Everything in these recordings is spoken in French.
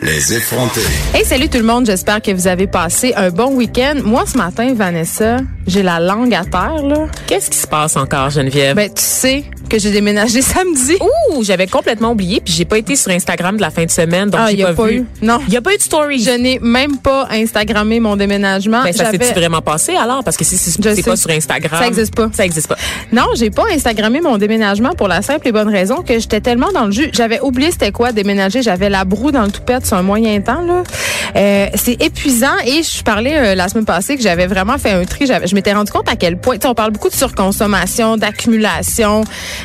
Les effrontés. Hey, salut tout le monde. J'espère que vous avez passé un bon week-end. Moi, ce matin, Vanessa, j'ai la langue à terre, là. Qu'est-ce qui se passe encore, Geneviève? Ben, tu sais que j'ai déménagé samedi. Ouh, j'avais complètement oublié, puis j'ai pas été sur Instagram de la fin de semaine, donc Ah, j'ai pas, pas vu. eu. Non. Il y a pas eu de story. Je n'ai même pas Instagrammé mon déménagement. Ben, ça s'est-tu vraiment passé alors? Parce que si c'est pas sur Instagram. Ça existe pas. Ça existe pas. Non, j'ai pas Instagrammé mon déménagement pour la simple et bonne raison que j'étais tellement dans le jus. J'avais oublié c'était quoi déménager. J'avais la broue dans le toupette sur un moyen temps là. Euh, c'est épuisant et je parlais euh, la semaine passée que j'avais vraiment fait un tri. Je m'étais rendu compte à quel point. On parle beaucoup de surconsommation, d'accumulation.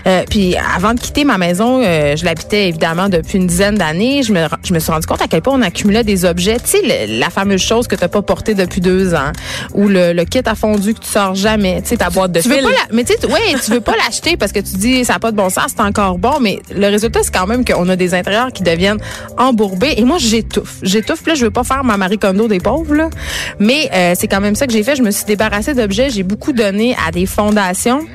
Euh, puis avant de quitter ma maison, je l'habitais évidemment depuis une dizaine d'années. Je me, je me suis rendu compte à quel point on accumulait des objets. Tu sais, la fameuse chose que t'as pas portée depuis deux ans, ou le, le kit à fondu que tu sors jamais. Tu sais, ta boîte de tu veux fil. pas la- mais tu sais, tu- ouais, tu veux pas l'acheter parce que tu dis ça n'a pas de bon sens, c'est encore bon, mais le résultat c'est quand même qu'on a des intérieurs qui deviennent embourbés et moi j'étouffe, j'étouffe. Puis Là, je veux pas faire ma Marie Kondo des pauvres là, mais euh, c'est quand même ça que j'ai fait. Je me suis débarrassée d'objets, j'ai beaucoup donné à des fondations.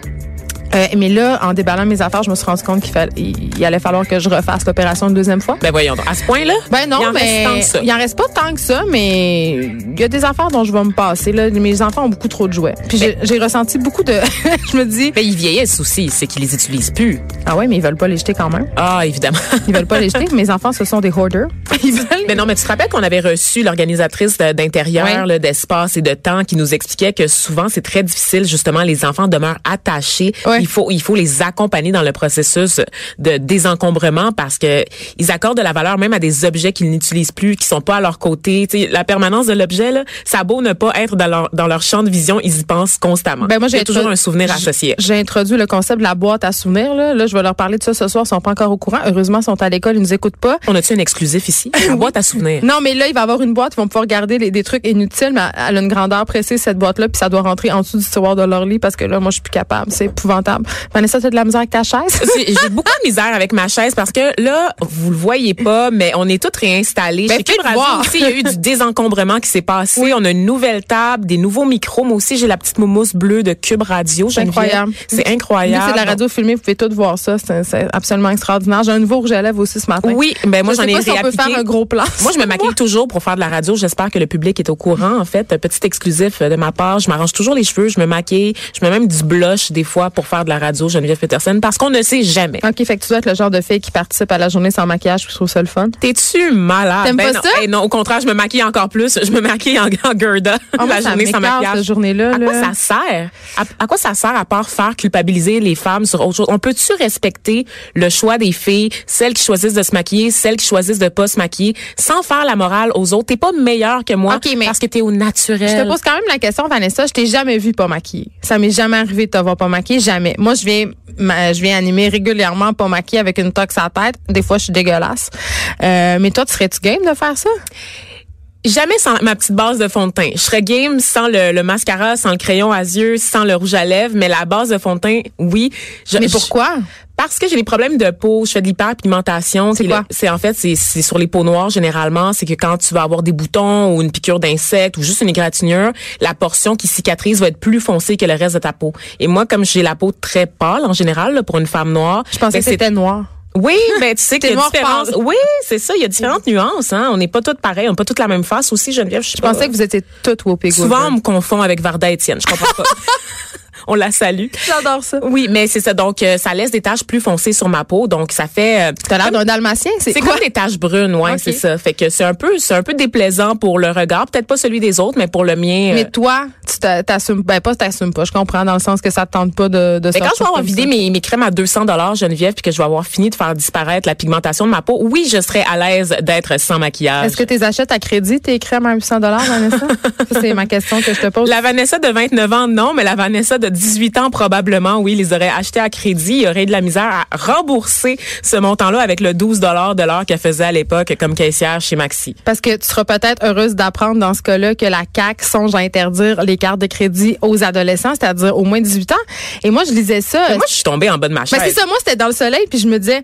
Euh, mais là, en déballant mes affaires, je me suis rendu compte qu'il fallait, il allait falloir que je refasse l'opération une deuxième fois. Ben voyons donc. À ce point-là? Ben non, il en mais reste tant que ça. il en reste pas tant que ça, mais il y a des affaires dont je vais me passer. Là. Mes enfants ont beaucoup trop de jouets. Puis j'ai- j'ai ressenti beaucoup de... je me dis, Ben, ils vieillissent aussi, c'est qu'ils les utilisent plus. ah ouais, mais ils veulent pas les jeter quand même. Ah, évidemment. Ils veulent pas les jeter. Mes enfants, ce sont des hoarders. Ils veulent... Mais non, mais tu te rappelles qu'on avait reçu l'organisatrice d'intérieur, là, d'espace et de temps qui nous expliquait que souvent c'est très difficile justement les enfants demeurent attachés. Ouais. Il faut il faut les accompagner dans le processus de désencombrement parce que ils accordent de la valeur même à des objets qu'ils n'utilisent plus, qui sont pas à leur côté. La permanence de l'objet là, ça a beau ne pas être dans leur dans leur champ de vision, ils y pensent constamment. Ben moi, a toujours un souvenir associé. J'ai introduit le concept de la boîte à souvenirs. Là, là je vais leur parler de ça ce soir. Ils sont pas encore au courant. Heureusement, ils sont à l'école. Ils nous écoutent pas. On a-tu un exclusif ici? La boîte à souvenirs. Non, mais là, il va y avoir une boîte. Ils vont pouvoir garder les- des trucs inutiles, mais elle a une grandeur précise, cette boîte-là, puis ça doit rentrer en dessous du tiroir de leur lit parce que là, moi, je suis plus capable. C'est épouvantable. Vanessa, t'as de la misère avec ta chaise? J'ai beaucoup de misère avec ma chaise parce que là, vous le voyez pas, mais on est toutes réinstallées. Ben, Chez Cube Radio aussi, il y a eu du désencombrement qui s'est passé. On a une nouvelle table, des nouveaux micros. Moi aussi, j'ai la petite moumousse bleue de Cube Radio. C'est incroyable. C'est incroyable. c'est de la radio filmée, vous pouvez tout voir ça. C'est absolument extraordinaire. J'ai un nouveau rouge à lèvres aussi ce matin. Oui, ben moi Je j'en ai si on peut faire un gros plan. Moi, je me maquille toujours pour faire de la radio. J'espère que le public est au courant. En fait, petit exclusif de ma part, je m'arrange toujours les cheveux, je me maquille, je mets même du blush des fois pour faire de la radio, Geneviève Peterson, parce qu'on ne sait jamais. OK, fait que tu dois être le genre de fille qui participe à la journée sans maquillage, puis je trouve ça le fun. T'es-tu malade? T'aimes Ben pas non. ça? Non, au contraire, je me maquille encore plus. Je me maquille en, en Gerda moi, la journée sans maquillage. cette journée-là. À là. quoi ça sert? À, à quoi ça sert à part faire culpabiliser les femmes sur autre chose? On peut-tu respecter le choix des filles, celles qui choisissent de se maquiller, celles qui choisissent de pas se maquiller, sans faire la morale aux autres? T'es pas meilleure que moi Ok, mais parce que t'es au naturel. Je te pose quand même la question, Vanessa. Je t'ai jamais vu pas maquillée. Ça m'est jamais arrivé de te voir pas maquillée, jamais. Moi, je viens, ma- je viens animer régulièrement pas maquillée avec une tox à tête. Des fois, je suis dégueulasse. Euh, mais toi, tu serais-tu game de faire ça? Jamais sans ma petite base de fond de teint. Je serais game sans le, le mascara, sans le crayon à yeux, sans le rouge à lèvres, mais la base de fond de teint, oui. Je- Mais je- pourquoi? Parce que j'ai des problèmes de peau, je fais de l'hyperpigmentation. C'est quoi? C'est en fait c'est sur les peaux noires généralement, c'est que quand tu vas avoir des boutons ou une piqûre d'insecte ou juste une égratignure, la portion qui cicatrise va être plus foncée que le reste de ta peau. Et moi comme j'ai la peau très pâle en général là, pour une femme noire, Je pensais ben, que c'était noir. oui, ben tu sais qu'il y a différentes. Oui, c'est ça, il y a différentes nuances hein, on n'est pas toutes pareilles, on n'a pas toutes la même face aussi Geneviève, je, Je pas. pensais que vous étiez toutes Whoopi souvent on me confond avec Varda Étienne, je comprends pas. on la salue. J'adore ça. Oui, mais c'est ça donc euh, ça laisse des taches plus foncées sur ma peau, donc ça fait euh, T'as l'air d'un dalmatien, c'est c'est quoi? comme des taches brunes, ouais, c'est ça. Fait que c'est un peu, c'est un peu déplaisant pour le regard, peut-être pas celui des autres, mais pour le mien. Mais euh, toi, tu t'a- t'assumes, ben pas t'assumes pas, je comprends dans le sens que ça te tente pas de, de mais quand je vais avoir vidé mes, mes crèmes à 200 dollars Geneviève, puis que je vais avoir fini de faire disparaître la pigmentation de ma peau, oui, je serais à l'aise d'être sans maquillage. Est-ce que tu achètes à crédit tes crèmes à 800 Vanessa? Ça, c'est ma question que je te pose. La Vanessa de 29 ans, non, mais la Vanessa de 18 ans, probablement, oui, les aurait achetés à crédit. Il y aurait eu de la misère à rembourser ce montant-là avec le 12 de l'heure qu'elle faisait à l'époque comme caissière chez Maxi. Parce que tu seras peut-être heureuse d'apprendre dans ce cas-là que la CAQ songe à interdire les cartes de crédit aux adolescents, c'est-à-dire au moins 18 ans. Et moi, je lisais ça. Mais moi, je suis tombée en bas de ma chaise. Ben, c'est ça, moi, c'était dans le soleil, puis je me disais,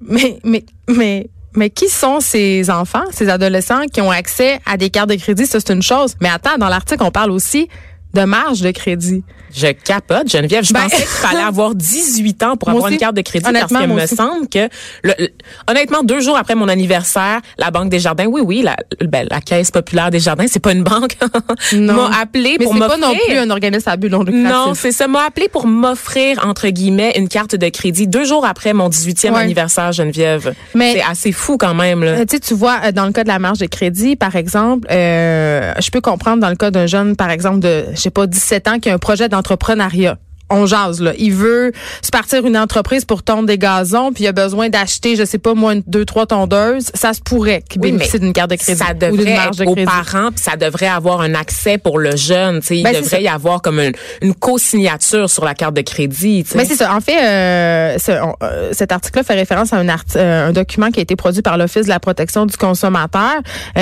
mais, mais, mais, mais qui sont ces enfants, ces adolescents qui ont accès à des cartes de crédit? Ça, c'est une chose. Mais attends, dans l'article, on parle aussi de marge de crédit? Je capote, Geneviève. Je Ben- pensais qu'il fallait avoir 18 ans pour avoir aussi. une carte de crédit parce qu'il me aussi. semble que, le- le- honnêtement, deux jours après mon anniversaire, la Banque des Jardins, oui, oui, la, ben, la Caisse populaire des Jardins, c'est pas une banque, m'a appelé Mais pour c'est pas non m'offrir. plus un organisme à but non lucratif. Non, c'est ça. M'a appelé pour m'offrir, entre guillemets, une carte de crédit deux jours après mon 18e Ouais. anniversaire, Geneviève. Mais- c'est assez fou quand même, là. Euh, tu vois, euh, dans le cas de la marge de crédit, par exemple, euh, je peux comprendre dans le cas d'un jeune, par exemple, de, je pas, 17 ans, qui a un projet d'entrepreneuriat. On jase, là. Il veut se partir une entreprise pour tondre des gazons, puis il a besoin d'acheter, je sais pas, moi, une, deux, trois tondeuses. Ça se pourrait qu'il Oui, bénéficie d'une carte de crédit. Ça ou d'une devrait marge de être aux parents, puis ça devrait avoir un accès pour le jeune. Il Ben, devrait y avoir comme une, une co-signature sur la carte de crédit. Mais c'est ça. En fait, euh, on- euh, cet article-là fait référence à un, art- euh, un document qui a été produit par l'Office de la protection du consommateur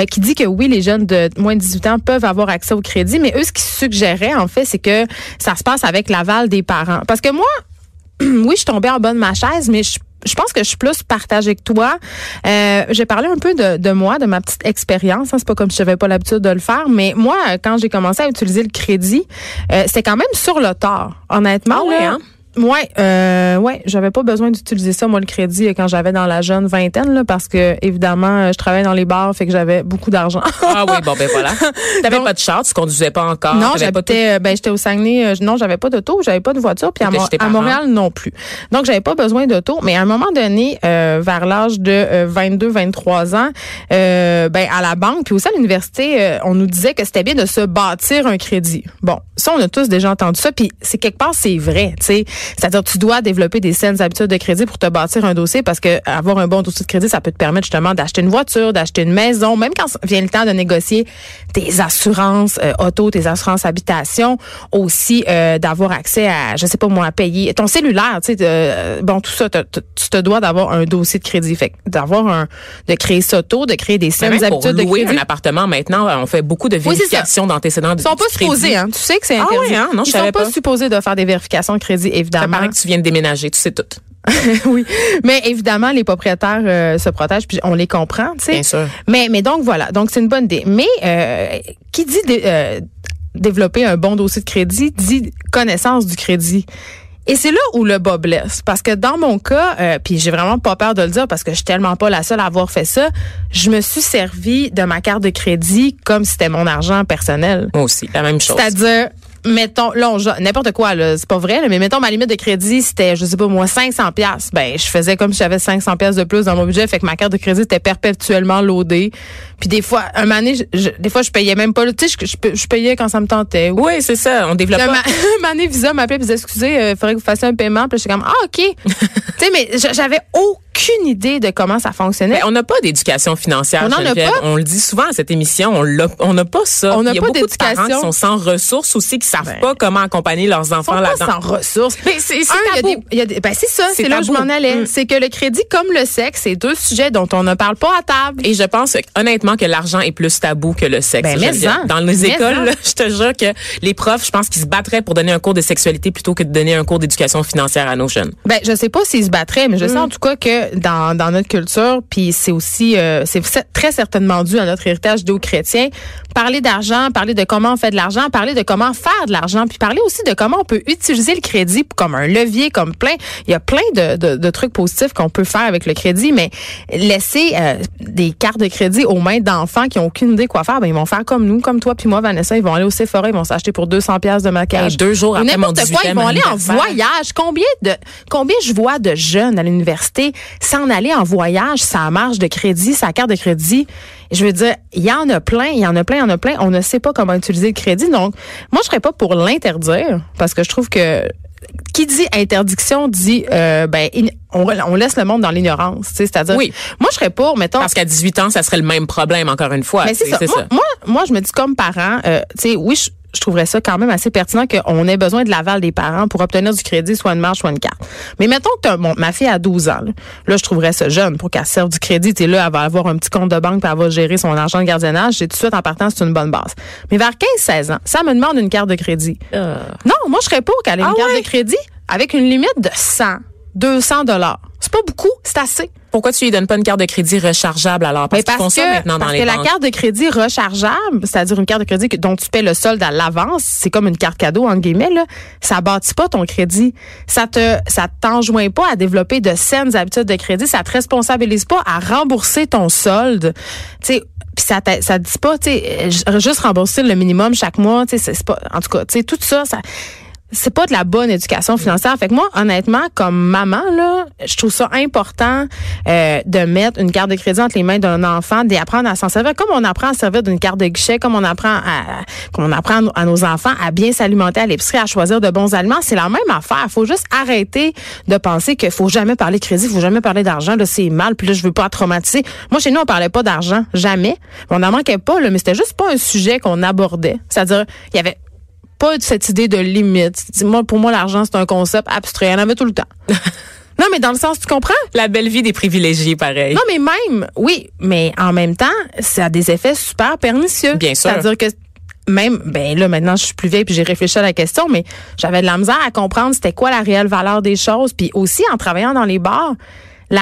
qui dit que oui, les jeunes de moins de 18 ans peuvent avoir accès au crédit, mais eux, ce qu'ils suggéraient, en fait, c'est que ça se passe avec l'aval des parents. Parce que moi, oui, je suis tombée en bas de ma chaise, mais je je pense que je suis plus partagée que toi. Euh, j'ai parlé un peu de, de moi, de ma petite expérience. Hein. C'est pas comme si j'avais pas l'habitude de le faire, mais moi, quand j'ai commencé à utiliser le crédit, euh, c'était quand même sur le tard, honnêtement. Ah là. hein? Ouais, euh, ouais, j'avais pas besoin d'utiliser ça moi le crédit quand j'avais dans la jeune vingtaine là, parce que évidemment euh, je travaillais dans les bars, fait que j'avais beaucoup d'argent. Ah oui, bon ben voilà. T'avais pas de char, tu conduisais pas encore. non, j'habitais, euh, ben j'étais au Saguenay. euh, non, j'avais pas d'auto, j'avais pas de voiture, puis à, Mo-. Montréal non plus. Donc j'avais pas besoin d'auto, mais à un moment donné, euh, vers l'âge de 22-23 ans, ben à la banque puis aussi à l'université, on nous disait que c'était bien de se bâtir un crédit. Bon, ça on a tous déjà entendu ça, puis c'est quelque part c'est vrai, tu sais. C'est-à-dire tu dois développer des saines habitudes de crédit pour te bâtir un dossier parce que avoir un bon dossier de crédit, ça peut te permettre justement d'acheter une voiture, d'acheter une maison, même quand vient le temps de négocier tes assurances euh, auto, tes assurances habitation, aussi euh, d'avoir accès à, je sais pas moi, à payer ton cellulaire, tu sais, euh, bon tout ça, tu te dois d'avoir un dossier de crédit, fait d'avoir un, de créer ça tôt, de créer des saines même pour habitudes de crédit. un appartement maintenant, on fait beaucoup de vérifications d'antécédents de Ils sont pas crédit. supposés, hein. Tu sais que c'est Ah interdit. ouais, hein? Non, je Ils sont pas, pas. supposés de faire des vérifications de crédit, évidemment. paraît que tu viens de déménager, tu sais tout. oui, mais évidemment, les propriétaires euh, se protègent, puis on les comprend, tu sais. Bien sûr. Mais, mais donc voilà, donc c'est une bonne idée. Mais euh, qui dit euh, développer un bon dossier de crédit dit connaissance du crédit. Et c'est là où le bas blesse. Parce que dans mon cas, euh, puis j'ai vraiment pas peur de le dire parce que je suis tellement pas la seule à avoir fait ça, je me suis servi de ma carte de crédit comme si c'était mon argent personnel. Moi aussi, la même chose. C'est-à-dire, mettons, là, n'importe quoi, là, c'est pas vrai, mais mettons, ma limite de crédit, c'était, je sais pas, moi, 500 pièces. Ben, je faisais comme si j'avais 500 pièces de plus dans mon budget, fait que ma carte de crédit était perpétuellement loadée. Puis des fois, un donné, je- je- des fois, je payais même pas, tu sais, je, payais quand ça me tentait. Ou- Oui, c'est ça. On développe un pas. ma- donné, Visa m'appelait et disait, excusez, il faudrait que vous fassiez un paiement. Puis là, j'étais comme, ah, OK. tu sais, mais j'avais aucune idée de comment ça fonctionnait. Ben, on n'a pas d'éducation financière. On n'en a pas. On le dit souvent à cette émission, on n'a pas ça. On n'a Il y a pas beaucoup de parents d'éducation. qui sont sans ressources aussi, qui savent Ben. pas comment accompagner leurs enfants là-dedans. sans ressources. Mais c'est, ben ça, C'est là où je m'en allais. Mm. C'est que le crédit comme le sexe, c'est deux sujets dont on ne parle pas à table. Et je pense honnêtement que l'argent est plus tabou que le sexe. Ben, mais. Dans les écoles, là, je te jure que les profs, je pense qu'ils se battraient pour donner un cours de sexualité plutôt que de donner un cours d'éducation financière à nos jeunes. Ben, je sais pas s'ils se battraient, mais je Mm. sais en tout cas que dans, dans notre culture, puis c'est aussi, euh, c'est très certainement dû à notre héritage judéo-chrétien, parler d'argent, parler de comment on fait de l'argent, parler de comment faire de l'argent, puis parler aussi de comment on peut utiliser le crédit comme un levier, comme plein. Il y a plein de, de, de trucs positifs qu'on peut faire avec le crédit, mais laisser euh, des cartes de crédit aux mains d'enfants qui ont aucune idée quoi faire, ben ils vont faire comme nous, comme toi puis moi, Vanessa, ils vont aller au Sephora, ils vont s'acheter pour 200 pièces de maquillage. Et deux jours Ou après mon quoi, ils 18e vont aller en voyage. Combien de combien je vois de jeunes à l'université s'en aller en voyage, sa marge de crédit, sa carte de crédit? Je veux dire, il y en a plein, il y en a plein, il y en a plein. On ne sait pas comment utiliser le crédit. Donc, moi, je serais pas pour l'interdire parce que je trouve que qui dit interdiction dit euh, ben on, on laisse le monde dans l'ignorance, tu sais, c'est-à-dire Oui. moi je serais pour mettons Parce qu'à 18 ans, ça serait le même problème, encore une fois. mais c'est ça. Moi, moi, moi, je me dis comme parent, euh, tu sais, oui, je, je trouverais ça quand même assez pertinent qu'on ait besoin de l'aval des parents pour obtenir du crédit, soit une marge, soit une carte. Mais mettons que bon, ma fille a 12 ans. Là, Là, je trouverais ça jeune pour qu'elle serve du crédit. Sais, là, elle va avoir un petit compte de banque puis elle va gérer son argent de gardiennage. Et tout de suite, en partant, c'est une bonne base. Mais vers 15-16 ans, ça me demande une carte de crédit. Euh, Non, moi, je serais pour qu'elle ait une Ah carte ouais? de crédit avec une limite de 100. 200 dollars. Pas beaucoup, c'est assez. Pourquoi tu lui donnes pas une carte de crédit rechargeable alors? Parce, Mais qu'ils font ça maintenant dans parce les que la carte de crédit rechargeable, c'est-à-dire une carte de crédit que- dont tu paies le solde à l'avance, c'est comme une carte cadeau entre guillemets là, ça bâtit pas ton crédit. Ça te ça t'enjoint pas à développer de saines habitudes de crédit, ça te responsabilise pas à rembourser ton solde. Tu sais puis ça ça te dit pas tu sais euh, juste rembourser le minimum chaque mois, tu sais c'est c'est pas en tout cas, tu sais tout ça ça c'est pas de la bonne éducation financière. Fait que moi, honnêtement, comme maman, là, je trouve ça important euh, de mettre une carte de crédit entre les mains d'un enfant, d'apprendre à s'en servir, comme on apprend à servir d'une carte de guichet, comme on apprend à, comme on apprend à nos- enfants à bien s'alimenter à l'épicerie, à choisir de bons aliments. C'est la même affaire. Faut juste arrêter de penser qu'il faut jamais parler de crédit, faut jamais parler d'argent. Là, c'est mal. Puis là, je veux pas traumatiser. Moi, chez nous, on parlait pas d'argent, jamais. On n'en manquait pas, là, mais c'était juste pas un sujet qu'on abordait. C'est-à-dire, il y avait pas de cette idée de limite. Moi, pour moi, l'argent, c'est un concept abstrait. Il y en avait tout le temps. non, mais dans le sens, tu comprends? La belle vie des privilégiés, pareil. Non, mais même, oui, mais en même temps, ça a des effets super pernicieux. Bien sûr. C'est-à-dire que même, ben là, maintenant, je suis plus vieille puis j'ai réfléchi à la question, mais j'avais de la misère à comprendre c'était quoi la réelle valeur des choses. Puis aussi, en travaillant dans les bars,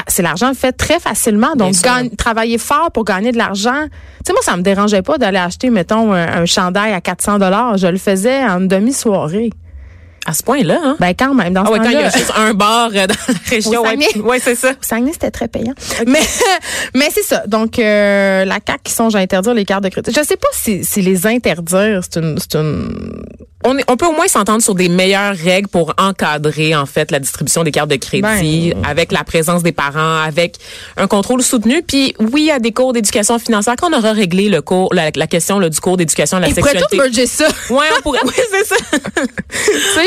c'est l'argent fait très facilement. Donc, gagne- travailler fort pour gagner de l'argent. Tu sais, moi, ça me dérangeait pas d'aller acheter, mettons, un, un chandail à 400 dollars. Je le faisais en demi-soirée. À ce point-là, hein? Ben, quand même, dans Ah ce ouais, quand il y a juste un bar euh, dans la région. Au Ouais, c'est ça. Au Saguenay, c'était très payant. Mais, mais c'est ça. Donc, euh, la CAQ qui songe à interdire les cartes de crédit. Je sais pas si, si les interdire, c'est une, c'est une... On, est- on peut au moins s'entendre sur des meilleures règles pour encadrer en fait la distribution des cartes de crédit Ben. avec la présence des parents, avec un contrôle soutenu. Puis oui, il y a des cours d'éducation financière. Quand on aura réglé le cours, la, la question là, du cours d'éducation à la pourraient sexualité. tout merger ça. Ouais, on pourrait. Oui, c'est ça.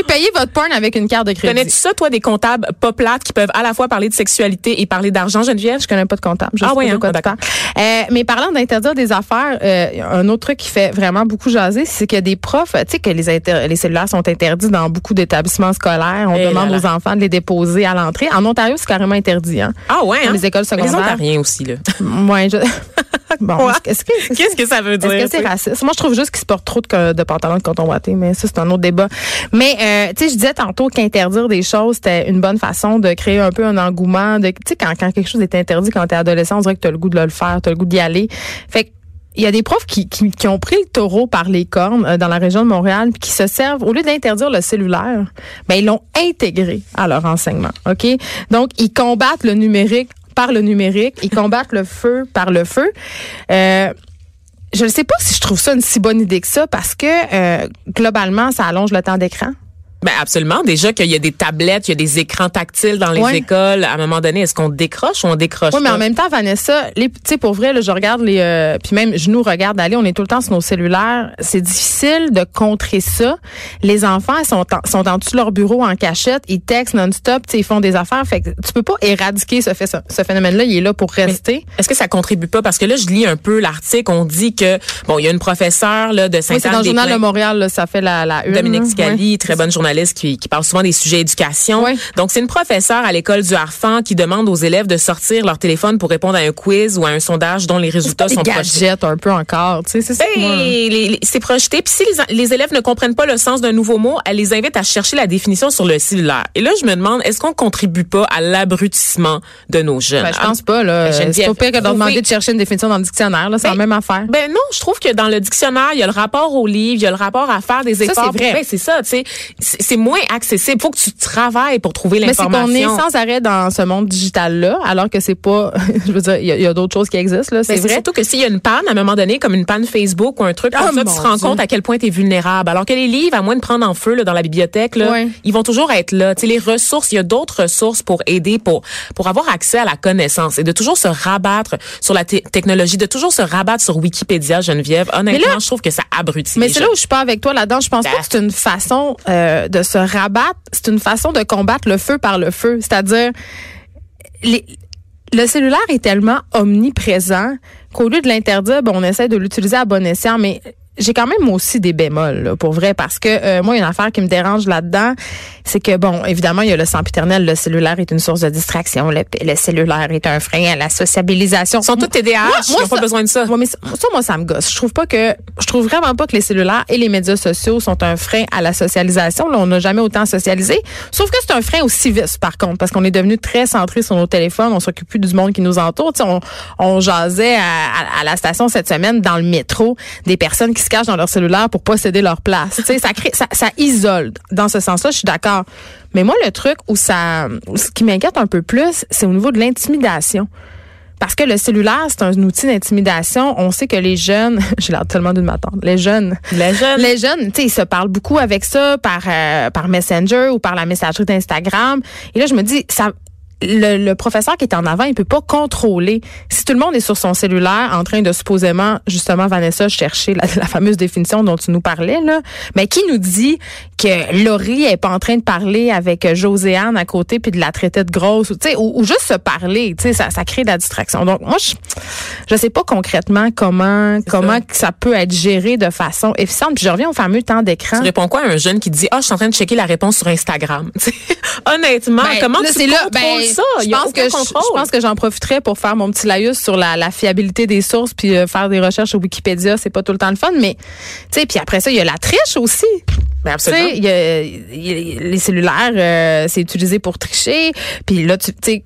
Payer votre porn avec une carte de crédit. Connais-tu ça, toi, des comptables pas plates qui peuvent à la fois parler de sexualité et parler d'argent, Geneviève? Je connais pas de comptable. Je Ah oui, hein? quoi Ah. Euh, mais parlant d'interdire des affaires, euh, un autre truc qui fait vraiment beaucoup jaser, c'est a des profs, tu sais que les, cellulaires sont interdits dans beaucoup d'établissements scolaires. On Eh demande là. aux enfants de les déposer à l'entrée. En Ontario, c'est carrément interdit. Hein? Ah ouais, Dans hein? les écoles Mais Les secondaires. Ontariens aussi, là. Ouais, je... bon, que Qu'est-ce que ça veut dire? Est-ce que c'est raciste? Moi, je trouve juste qu'ils se portent trop de, de pantalons de coton watté, mais ça, c'est un autre débat. Mais, euh, tu sais, je disais tantôt qu'interdire des choses, c'était une bonne façon de créer un peu un engouement. Tu sais, quand, quand quelque chose est interdit quand t'es adolescent, on dirait que t'as le goût de le faire, t'as le goût d'y aller. Fait que, il y a des profs qui, qui, qui ont pris le taureau par les cornes euh, dans la région de Montréal puis qui se servent au lieu d'interdire le cellulaire, ben ils l'ont intégré à leur enseignement. OK? Donc ils combattent le numérique par le numérique, ils combattent le feu par le feu. Euh, je ne sais pas si je trouve ça une si bonne idée que ça parce que euh, globalement, ça allonge le temps d'écran. Ben absolument. Déjà qu'il y a des tablettes, il y a des écrans tactiles dans les Ouais. écoles. À un moment donné, est-ce qu'on décroche ou on décroche Oui, mais en même temps, Vanessa, les, tu sais, pour vrai, là, je regarde les, euh, puis même je nous regarde aller, on est tout le temps sur nos cellulaires. C'est difficile de contrer ça. Les enfants ils sont en, sont en dessous de leur bureau en cachette, ils textent non-stop, ils font des affaires. Fait que tu peux pas éradiquer ce, fait, ce phénomène-là. Il est là pour rester. Est-ce que ça contribue pas? Parce que là, je lis un peu l'article. On dit que, bon, il y a une professeure là, de Oui, c'est dans le journal de. Montréal, là, ça fait la, la une. Dominique. Scali, Ouais. très bonne journaliste qui, qui parle souvent des sujets éducation. Donc, c'est une professeure à l'école du Harfang qui demande aux élèves de sortir leur téléphone pour répondre à un quiz ou à un sondage dont les résultats sont projetés. un peu encore, tu sais, c'est ça. Ben, c'est projeté. Puis si les, les élèves ne comprennent pas le sens d'un nouveau mot, elle les invite à chercher la définition sur le cellulaire. Et là, je me demande, est-ce qu'on contribue pas à l'abrutissement de nos jeunes? Ben, je pense pas, là. Ben, C'est pas pire que de demander de chercher une définition dans le dictionnaire, là. C'est la Ben, même affaire. Ben non, je trouve que dans le dictionnaire, il y a le rapport au livre, il y a le rapport à faire des efforts. c'est vrai. Ben, c'est ça, tu sais. C'est moins accessible. Faut que tu travailles pour trouver Mais c'est l'information. qu'on est sans arrêt dans ce monde digital-là, alors que c'est pas, je veux dire, il y a, d'autres choses qui existent, là. C'est vrai. Surtout que s'il y a une panne, à un moment donné, comme une panne Facebook ou un truc comme ça, tu te rends Dieu. compte à quel point tu es vulnérable. Alors que les livres, à moins de prendre en feu là, dans la bibliothèque, là, ils vont toujours être là. Tu sais, les ressources, il y a d'autres ressources pour aider, pour pour avoir accès à la connaissance et de toujours se rabattre sur la te- technologie, de toujours se rabattre sur Wikipédia, Geneviève. Honnêtement, là- je trouve que ça abrutit Mais c'est là où je suis pas avec toi là-dedans. Je pense pas Ben. que c'est une façon euh, de se rabattre. C'est une façon de combattre le feu par le feu. C'est-à-dire, le cellulaire est tellement omniprésent qu'au lieu de l'interdire, on essaie de l'utiliser à bon escient. Mais j'ai quand même aussi des bémols, pour vrai, parce que euh, moi, il y a une affaire qui me dérange là-dedans, c'est que, bon, évidemment, il y a le sempiternel, le cellulaire est une source de distraction, le, le cellulaire est un frein à la sociabilisation. Ils sont tous TDAH, Moi- ils moi, n'ont pas besoin de ça. Ouais, mais ça, moi, ça me gosse. Je trouve pas que, je trouve vraiment pas que les cellulaires et les médias sociaux sont un frein à la socialisation. Là, on n'a jamais autant socialisé. Sauf que c'est un frein au civisme, par contre, parce qu'on est devenu très centré sur nos téléphones. On s'occupe plus du monde qui nous entoure. Tu sais, on, on jasait à, à- à la station cette semaine dans le métro des personnes qui se cachent dans leur cellulaire pour pas céder leur place. Tu sais, ça crée, ça, ça isole. Dans ce sens-là, je suis d'accord. Mais moi, le truc où ça, ce qui m'inquiète un peu plus, c'est au niveau de l'intimidation. Parce que le cellulaire, c'est un outil d'intimidation. On sait que les jeunes, j'ai l'air tellement d'une m'attendre, les jeunes, Les jeunes. les jeunes, tu sais, ils se parlent beaucoup avec ça par euh, par Messenger ou par la messagerie d'Instagram. Et là, je me dis, ça, le, le professeur qui est en avant, il peut pas contrôler. Si tout le monde est sur son cellulaire en train de supposément, justement, Vanessa, chercher la, la fameuse définition dont tu nous parlais, là, mais qui nous dit que Laurie est pas en train de parler avec euh, Joséanne à côté puis de la traiter de grosse, ou, tu sais, ou, ou juste se parler, tu sais, ça, ça crée de la distraction. Donc, moi, je, je sais pas concrètement comment, comment ça. peut être géré de façon efficiente. Puis je reviens au fameux temps d'écran. Tu réponds quoi à un jeune qui dit, ah, je suis en train de checker la réponse sur Instagram? Honnêtement, Ben, comment là, tu c'est contrôles là, ben, ça? Je Il y a pense que je, contrôle. je pense que j'en profiterais pour faire mon petit laïus sur la, la fiabilité des sources puis euh, faire des recherches sur Wikipédia, c'est pas tout le temps le fun, mais tu sais, puis après ça, il y a la triche aussi. Ben, Tu sais, absolument. il y a, il y a- les cellulaires, euh, c'est utilisé pour tricher. Puis là, tu tu sais,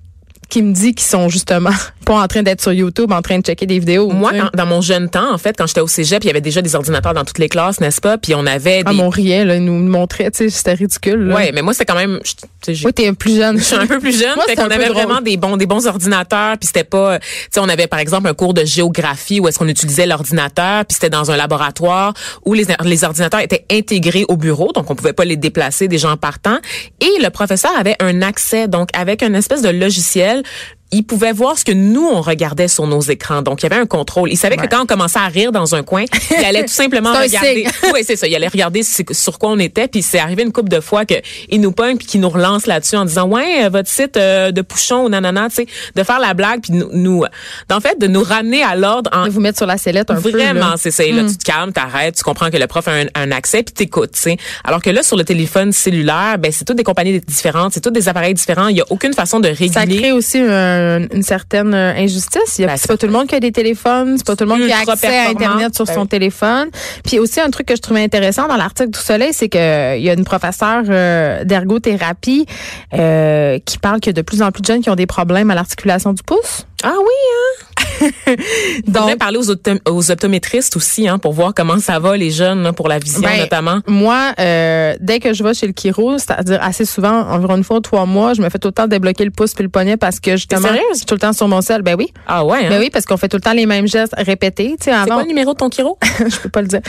qui me dit qu'ils sont justement pas en train d'être sur YouTube, en train de checker des vidéos. Moi, quand- dans mon jeune temps, en fait, quand j'étais au cégep, il y avait déjà des ordinateurs dans toutes les classes, n'est-ce pas? Puis on avait Ah, des... mon riait, là, ils nous montraient, tu sais, c'était ridicule. là. ouais, mais moi, c'est quand même... Oui, t'es plus jeune. Je suis un peu plus jeune, Moi, fait qu'on avait drôle. vraiment des bons des bons ordinateurs, puis c'était pas tu sais on avait par exemple un cours de géographie où est-ce qu'on utilisait l'ordinateur, puis c'était dans un laboratoire où les les ordinateurs étaient intégrés au bureau, donc on pouvait pas les déplacer des gens partant et le professeur avait un accès donc avec une espèce de logiciel Fall il pouvait voir ce que nous on regardait sur nos écrans. Donc il y avait un contrôle. Il savait Ouais. que quand on commençait à rire dans un coin, il allait tout simplement regarder. Oui, c'est ça. Il allait regarder sur quoi on était. Puis c'est arrivé une couple de fois que il nous pogne puis qu'il nous relance là-dessus en disant ouais euh, votre site euh, de Pouchon ou nanana, tu sais, de faire la blague puis nous, nous en fait de nous ramener à l'ordre en De vous mettre sur la sellette un peu. là. Vraiment, c'est ça. Là, tu te calmes, t'arrêtes, tu comprends que le prof a un, un accès, puis t'écoutes. tu sais. Alors que là, sur le téléphone cellulaire, ben c'est toutes des compagnies différentes, c'est tous des appareils différents. Il y a aucune façon de Ça réguler. crée aussi un- une certaine euh, injustice. Il y a- Ben, c'est pas tout le monde qui a des téléphones, c'est pas tout le monde qui a accès à. Internet sur Ben son oui. téléphone. Puis aussi un truc que je trouvais intéressant dans l'article du Soleil, c'est que euh, il y a une professeure euh, d'ergothérapie euh, qui parle qu'il y a de plus en plus de jeunes qui ont des problèmes à l'articulation du pouce. Ah oui, hein? On Donc parler aux, optom- aux optométristes aussi, hein, pour voir comment ça va les jeunes, là, pour la vision Ben, notamment. moi, euh, dès que je vais chez le chiro, c'est-à-dire assez souvent, environ une fois ou trois mois, je me fais tout le temps débloquer le pouce puis le poignet parce que justement, sérieuse? je suis tout le temps sur mon sel. Ben oui, Ah ouais, hein? ben oui, parce qu'on fait tout le temps les mêmes gestes répétés. Tu sais, C'est quoi le numéro de ton chiro? je peux pas le dire.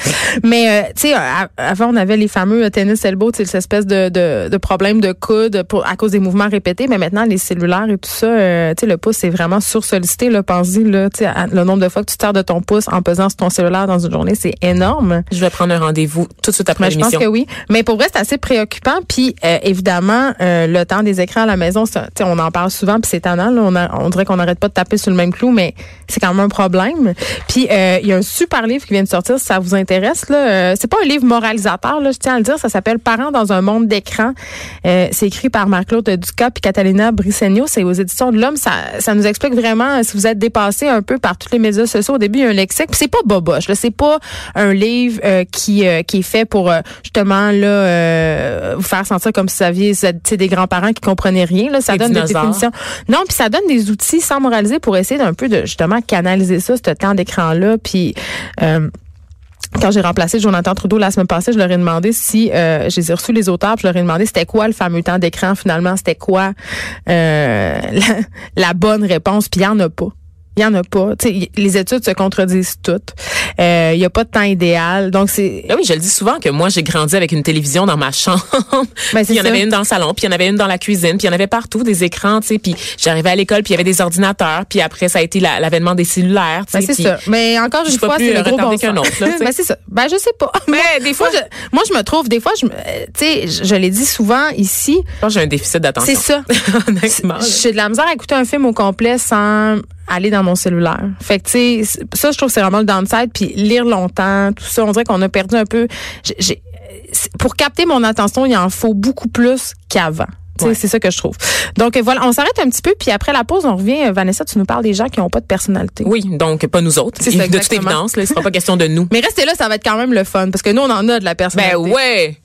Mais euh, tu sais, avant on avait les fameux tennis elbow, tu sais, cette espèce de, de, de problème de coude pour, à cause des mouvements répétés. Mais maintenant les cellulaires et tout ça, euh, tu sais, le pouce c'est vraiment sursollicité. Là, pense-y là, tu sais, à- le nombre de fois que tu te sers de ton pouce en pesant sur ton cellulaire dans une journée, c'est énorme. Je vais prendre un rendez-vous tout de suite après Mais je pense l'émission. que oui. Mais pour vrai, c'est assez préoccupant. Puis euh, évidemment, euh, le temps des écrans à la maison, on en parle souvent, puis c'est étonnant. Là, on, a- on dirait qu'on n'arrête pas de taper sur le même clou, mais c'est quand même un problème. Puis euh, il y a un super livre qui vient de sortir, si ça vous intéresse. Là, c'est pas un livre moralisateur, là, je tiens à le dire. Ça s'appelle Parents dans un monde d'écran. C'est écrit par Marc-Claude Ducas puis Catalina Brissegno. C'est aux éditions de l'Homme. Ça, ça nous explique vraiment si vous êtes dépassé un peu par tous les médias sociaux. Au début, il y a un lexique. Puis c'est pas boboche. Là, c'est pas un livre euh, qui euh, qui est fait pour euh, justement là euh, vous faire sentir comme si vous aviez des grands-parents qui comprenaient rien. Là, ça donne des définitions. Non, puis ça donne des outils sans moraliser pour essayer d'un peu de justement canaliser ça, ce temps d'écran là. Puis euh, quand j'ai remplacé Jonathan Trudeau la semaine passée, je leur ai demandé si euh, j'ai reçu les auteurs, puis je leur ai demandé c'était quoi le fameux temps d'écran finalement, c'était quoi euh, la, la bonne réponse, puis il y en a pas. Il y en a pas. Les études se contredisent toutes. Euh, Il y a pas de temps idéal. Donc c'est Ah oui, je le dis souvent que moi, j'ai grandi avec une télévision dans ma chambre. Ben, il y en ça. avait une dans le salon, puis il y en avait une dans la cuisine, puis il y en avait partout des écrans, tu sais. Puis j'arrivais à l'école, puis il y avait des ordinateurs, puis après ça a été la- l'avènement des cellulaires, Ben, c'est ça. Mais encore une fois, c'est le gros bon sens. autre, là, ben, c'est ça. Ben, je sais pas. Mais des fois, Moi, je, moi, je me trouve, des fois, je euh, tu sais, je, je l'ai dit souvent ici, j'ai un déficit d'attention. c'est ça. Honnêtement. J'ai de la misère à écouter un film au complet sans aller dans mon cellulaire. Fait que, tu sais, ça, je trouve que c'est vraiment le downside. Puis lire longtemps, tout ça, on dirait qu'on a perdu un peu. j'ai- pour capter mon attention, il en faut beaucoup plus qu'avant. Ouais. C'est ça que je trouve. Donc euh, voilà, on s'arrête un petit peu, puis après la pause, on revient. Euh, Vanessa, tu nous parles des gens qui n'ont pas de personnalité. Oui, donc pas nous autres. C'est ça, de toute évidence, là, il sera pas question de nous. Mais restez là, ça va être quand même le fun, parce que nous, on en a de la Ben personnalité. ouais.